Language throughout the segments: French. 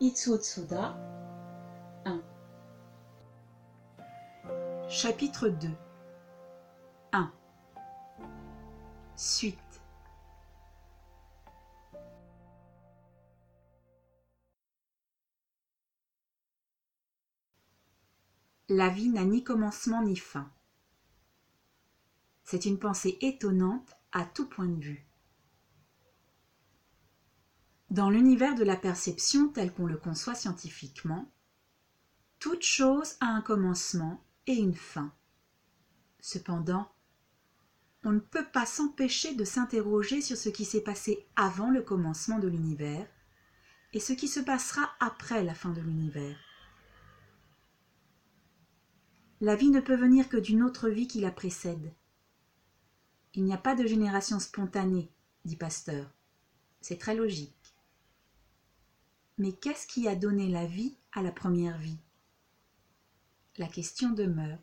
Itsutsuda 1 Chapitre 2 1 Suite La vie n'a ni commencement ni fin. C'est une pensée étonnante à tout point de vue. Dans l'univers de la perception tel qu'on le conçoit scientifiquement, toute chose a un commencement et une fin. Cependant, on ne peut pas s'empêcher de s'interroger sur ce qui s'est passé avant le commencement de l'univers et ce qui se passera après la fin de l'univers. La vie ne peut venir que d'une autre vie qui la précède. Il n'y a pas de génération spontanée, dit Pasteur. C'est très logique. Mais qu'est-ce qui a donné la vie à la première vie? La question demeure.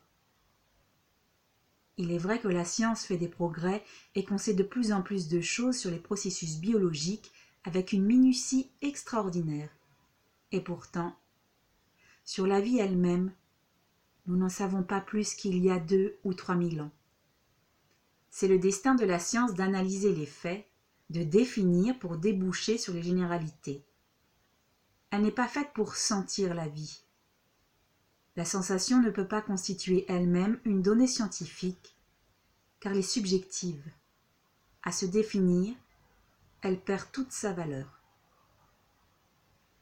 Il est vrai que la science fait des progrès et qu'on sait de plus en plus de choses sur les processus biologiques avec une minutie extraordinaire. Et pourtant, sur la vie elle-même, nous n'en savons pas plus qu'il y a deux ou trois mille ans. C'est le destin de la science d'analyser les faits, de définir pour déboucher sur les généralités. Elle n'est pas faite pour sentir la vie. La sensation ne peut pas constituer elle-même une donnée scientifique, car elle est subjective. À se définir, elle perd toute sa valeur.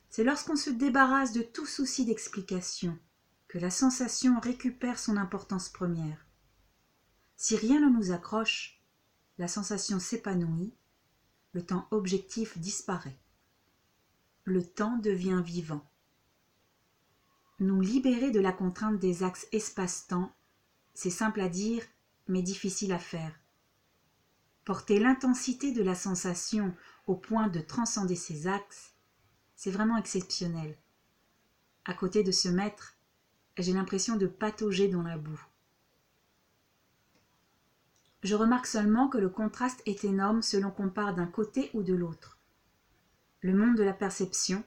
C'est lorsqu'on se débarrasse de tout souci d'explication que la sensation récupère son importance première. Si rien ne nous accroche, la sensation s'épanouit, le temps objectif disparaît le temps devient vivant. Nous libérer de la contrainte des axes espace-temps, c'est simple à dire, mais difficile à faire. Porter l'intensité de la sensation au point de transcender ces axes, c'est vraiment exceptionnel. À côté de ce maître, j'ai l'impression de patauger dans la boue. Je remarque seulement que le contraste est énorme selon qu'on part d'un côté ou de l'autre le monde de la perception,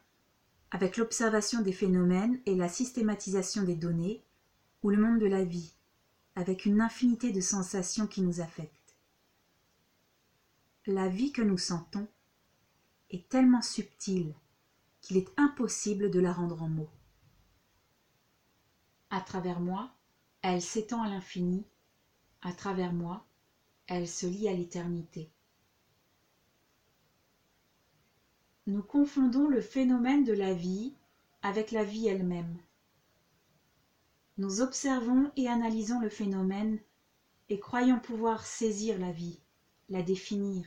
avec l'observation des phénomènes et la systématisation des données, ou le monde de la vie, avec une infinité de sensations qui nous affectent. La vie que nous sentons est tellement subtile qu'il est impossible de la rendre en mots. À travers moi, elle s'étend à l'infini, à travers moi, elle se lie à l'éternité. Nous confondons le phénomène de la vie avec la vie elle-même. Nous observons et analysons le phénomène et croyons pouvoir saisir la vie, la définir.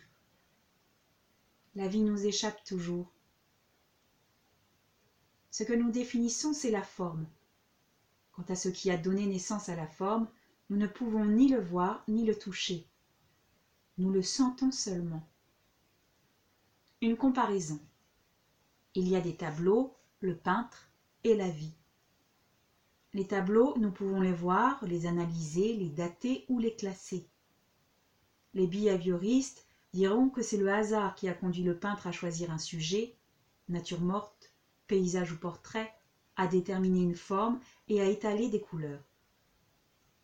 La vie nous échappe toujours. Ce que nous définissons, c'est la forme. Quant à ce qui a donné naissance à la forme, nous ne pouvons ni le voir ni le toucher. Nous le sentons seulement. Comparaison. Il y a des tableaux, le peintre et la vie. Les tableaux, nous pouvons les voir, les analyser, les dater ou les classer. Les behavioristes diront que c'est le hasard qui a conduit le peintre à choisir un sujet, nature morte, paysage ou portrait, à déterminer une forme et à étaler des couleurs.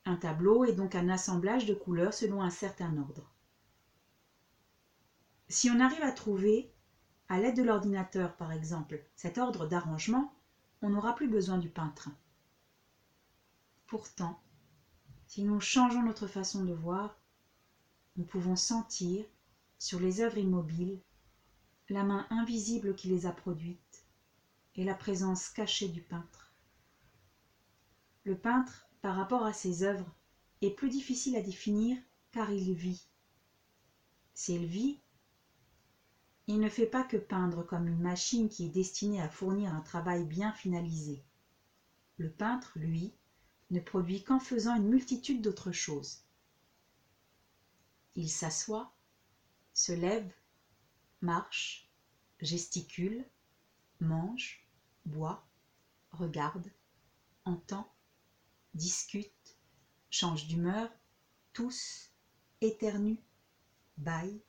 Un tableau est donc un assemblage de couleurs selon un certain ordre. Si on arrive à trouver, à l'aide de l'ordinateur par exemple, cet ordre d'arrangement, on n'aura plus besoin du peintre. Pourtant, si nous changeons notre façon de voir, nous pouvons sentir, sur les œuvres immobiles, la main invisible qui les a produites et la présence cachée du peintre. Le peintre, par rapport à ses œuvres, est plus difficile à définir car il vit. S'il vit, il ne fait pas que peindre comme une machine qui est destinée à fournir un travail bien finalisé. Le peintre, lui, ne produit qu'en faisant une multitude d'autres choses. Il s'assoit, se lève, marche, gesticule, mange, boit, regarde, entend, discute, change d'humeur, tousse, éternue, baille,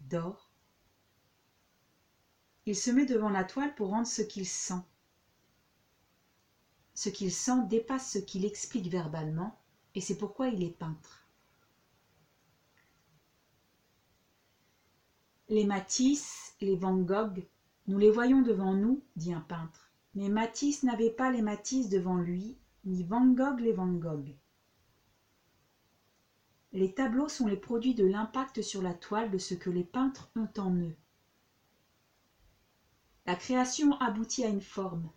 dort, il se met devant la toile pour rendre ce qu'il sent. Ce qu'il sent dépasse ce qu'il explique verbalement, et c'est pourquoi il est peintre. Les Matisse, les Van Gogh, nous les voyons devant nous, dit un peintre. Mais Matisse n'avait pas les Matisse devant lui, ni Van Gogh les Van Gogh. Les tableaux sont les produits de l'impact sur la toile de ce que les peintres ont en eux. La création aboutit à une forme,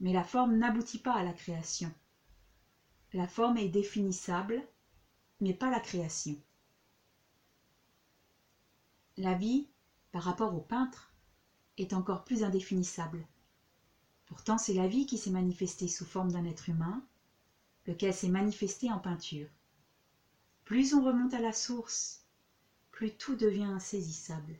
mais la forme n'aboutit pas à la création. La forme est définissable, mais pas la création. La vie, par rapport au peintre, est encore plus indéfinissable. Pourtant, c'est la vie qui s'est manifestée sous forme d'un être humain, lequel s'est manifesté en peinture. Plus on remonte à la source, plus tout devient insaisissable.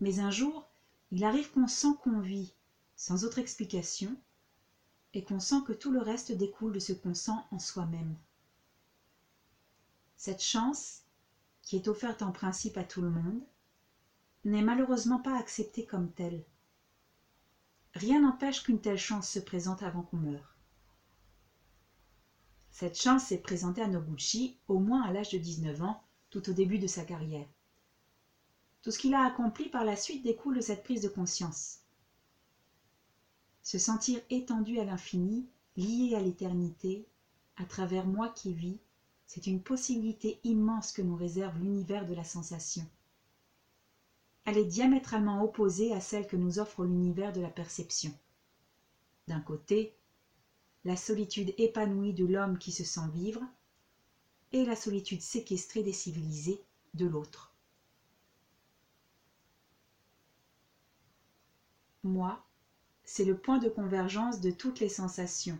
Mais un jour, il arrive qu'on sent qu'on vit, sans autre explication, et qu'on sent que tout le reste découle de ce qu'on sent en soi-même. Cette chance, qui est offerte en principe à tout le monde, n'est malheureusement pas acceptée comme telle. Rien n'empêche qu'une telle chance se présente avant qu'on meure. Cette chance s'est présentée à Noguchi au moins à l'âge de 19 ans, tout au début de sa carrière. Tout ce qu'il a accompli par la suite découle de cette prise de conscience. Se sentir étendu à l'infini, lié à l'éternité, à travers moi qui vis, c'est une possibilité immense que nous réserve l'univers de la sensation. Elle est diamétralement opposée à celle que nous offre l'univers de la perception. D'un côté, la solitude épanouie de l'homme qui se sent vivre, et la solitude séquestrée des civilisés de l'autre. Moi, c'est le point de convergence de toutes les sensations.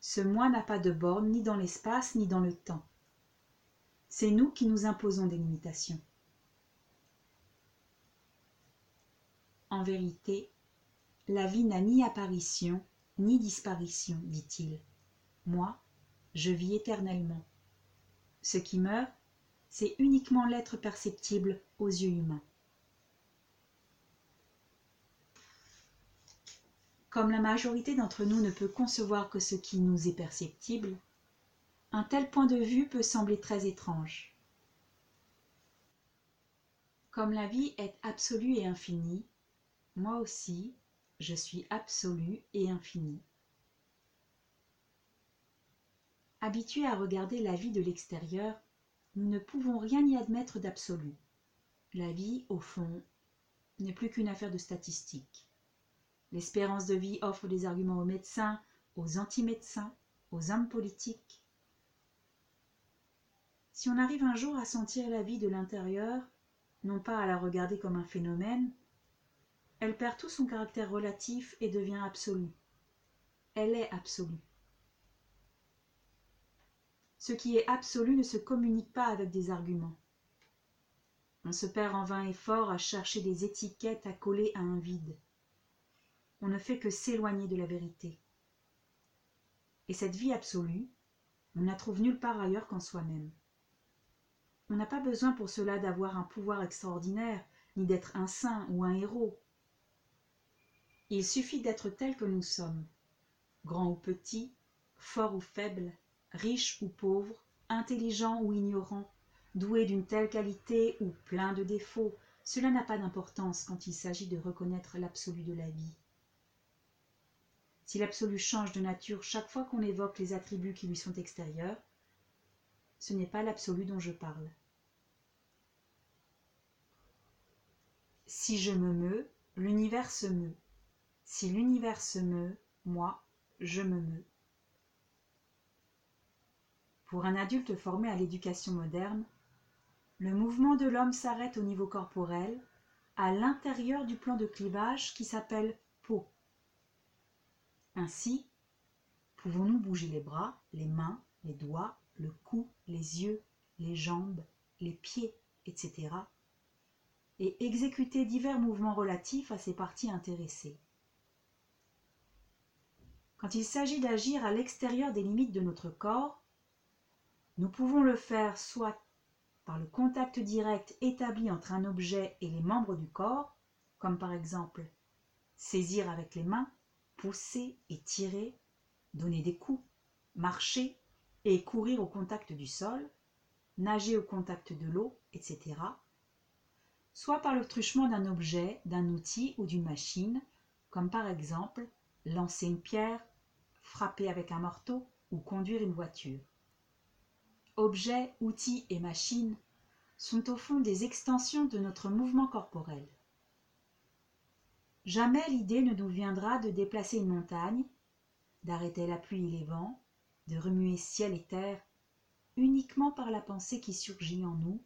Ce moi n'a pas de borne ni dans l'espace ni dans le temps. C'est nous qui nous imposons des limitations. En vérité, la vie n'a ni apparition ni disparition, dit-il. Moi, je vis éternellement. Ce qui meurt, c'est uniquement l'être perceptible aux yeux humains. Comme la majorité d'entre nous ne peut concevoir que ce qui nous est perceptible, un tel point de vue peut sembler très étrange. Comme la vie est absolue et infinie, moi aussi, je suis absolu et infini. Habitués à regarder la vie de l'extérieur, nous ne pouvons rien y admettre d'absolu. La vie, au fond, n'est plus qu'une affaire de statistiques. L'espérance de vie offre des arguments aux médecins, aux anti-médecins, aux hommes politiques. Si on arrive un jour à sentir la vie de l'intérieur, non pas à la regarder comme un phénomène, elle perd tout son caractère relatif et devient absolue. Elle est absolue. Ce qui est absolu ne se communique pas avec des arguments. On se perd en vain effort à chercher des étiquettes à coller à un vide. On ne fait que s'éloigner de la vérité. Et cette vie absolue, on la trouve nulle part ailleurs qu'en soi-même. On n'a pas besoin pour cela d'avoir un pouvoir extraordinaire, ni d'être un saint ou un héros. Il suffit d'être tel que nous sommes, grand ou petit, fort ou faible, riche ou pauvre, intelligent ou ignorant, doué d'une telle qualité ou plein de défauts, cela n'a pas d'importance quand il s'agit de reconnaître l'absolu de la vie. Si l'absolu change de nature chaque fois qu'on évoque les attributs qui lui sont extérieurs, ce n'est pas l'absolu dont je parle. Si je me meus, l'univers se meut. Si l'univers se meut, moi, je me meus. Pour un adulte formé à l'éducation moderne, le mouvement de l'homme s'arrête au niveau corporel, à l'intérieur du plan de clivage qui s'appelle peau. Ainsi, pouvons-nous bouger les bras, les mains, les doigts, le cou, les yeux, les jambes, les pieds, etc., et exécuter divers mouvements relatifs à ces parties intéressées. Quand il s'agit d'agir à l'extérieur des limites de notre corps, nous pouvons le faire soit par le contact direct établi entre un objet et les membres du corps, comme par exemple saisir avec les mains, pousser et tirer, donner des coups, marcher et courir au contact du sol, nager au contact de l'eau, etc., soit par le truchement d'un objet, d'un outil ou d'une machine, comme par exemple lancer une pierre, frapper avec un marteau ou conduire une voiture. Objets, outils et machines sont au fond des extensions de notre mouvement corporel. Jamais l'idée ne nous viendra de déplacer une montagne, d'arrêter la pluie et les vents, de remuer ciel et terre, uniquement par la pensée qui surgit en nous,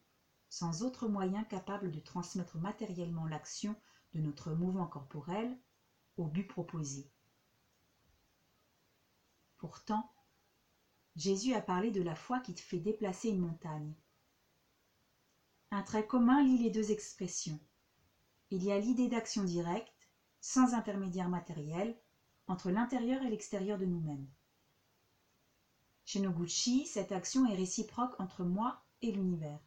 sans autre moyen capable de transmettre matériellement l'action de notre mouvement corporel au but proposé. Pourtant, Jésus a parlé de la foi qui te fait déplacer une montagne. Un trait commun lie les deux expressions. Il y a l'idée d'action directe sans intermédiaire matériel, entre l'intérieur et l'extérieur de nous-mêmes. Chez Noguchi, cette action est réciproque entre moi et l'univers.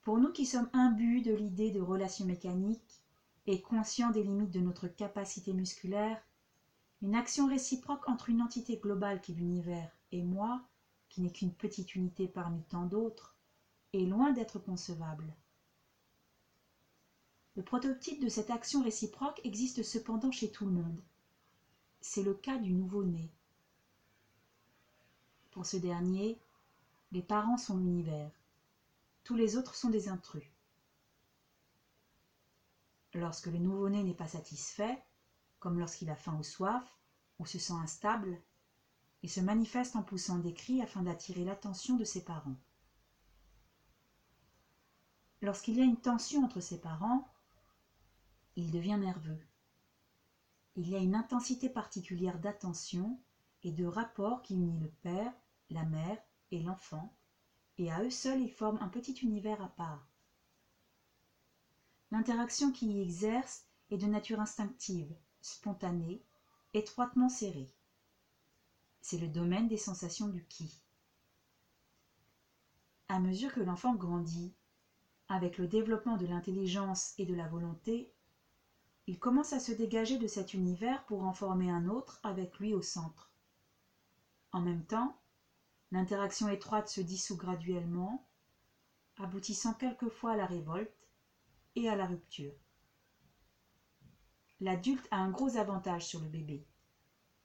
Pour nous qui sommes imbus de l'idée de relation mécanique et conscients des limites de notre capacité musculaire, une action réciproque entre une entité globale qui est l'univers et moi, qui n'est qu'une petite unité parmi tant d'autres, est loin d'être concevable. Le prototype de cette action réciproque existe cependant chez tout le monde. C'est le cas du nouveau-né. Pour ce dernier, les parents sont l'univers. Tous les autres sont des intrus. Lorsque le nouveau-né n'est pas satisfait, comme lorsqu'il a faim ou soif, ou se sent instable, il se manifeste en poussant des cris afin d'attirer l'attention de ses parents. Lorsqu'il y a une tension entre ses parents, il devient nerveux. Il y a une intensité particulière d'attention et de rapport qui unit le père, la mère et l'enfant, et à eux seuls ils forment un petit univers à part. L'interaction qui y exerce est de nature instinctive, spontanée, étroitement serrée. C'est le domaine des sensations du qui. À mesure que l'enfant grandit, avec le développement de l'intelligence et de la volonté, il commence à se dégager de cet univers pour en former un autre avec lui au centre. En même temps, l'interaction étroite se dissout graduellement, aboutissant quelquefois à la révolte et à la rupture. L'adulte a un gros avantage sur le bébé,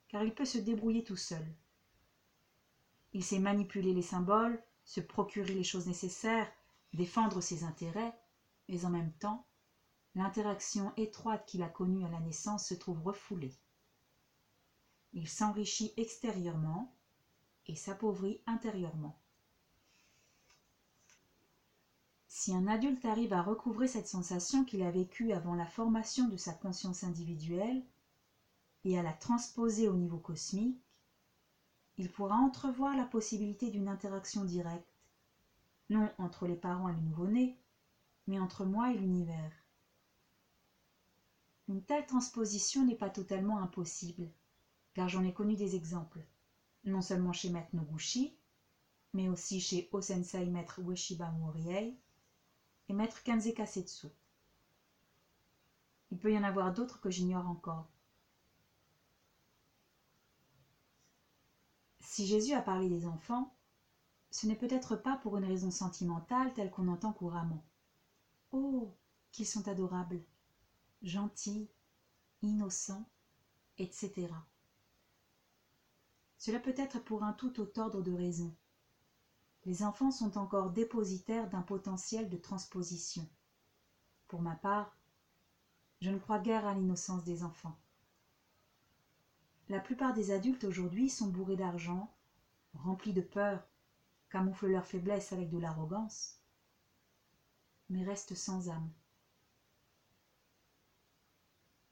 car il peut se débrouiller tout seul. Il sait manipuler les symboles, se procurer les choses nécessaires, défendre ses intérêts, mais en même temps, l'interaction étroite qu'il a connue à la naissance se trouve refoulée. Il s'enrichit extérieurement et s'appauvrit intérieurement. Si un adulte arrive à recouvrer cette sensation qu'il a vécue avant la formation de sa conscience individuelle et à la transposer au niveau cosmique, il pourra entrevoir la possibilité d'une interaction directe, non entre les parents et le nouveau-né, mais entre moi et l'univers. Une telle transposition n'est pas totalement impossible, car j'en ai connu des exemples, non seulement chez Maître Noguchi, mais aussi chez Osensei Maître Ueshiba Moriei et Maître Kanze Kasetsu. Il peut y en avoir d'autres que j'ignore encore. Si Jésus a parlé des enfants, ce n'est peut-être pas pour une raison sentimentale telle qu'on entend couramment. Oh, qu'ils sont adorables gentil, innocent, etc. Cela peut être pour un tout autre ordre de raison. Les enfants sont encore dépositaires d'un potentiel de transposition. Pour ma part, je ne crois guère à l'innocence des enfants. La plupart des adultes aujourd'hui sont bourrés d'argent, remplis de peur, camouflent leur faiblesse avec de l'arrogance, mais restent sans âme.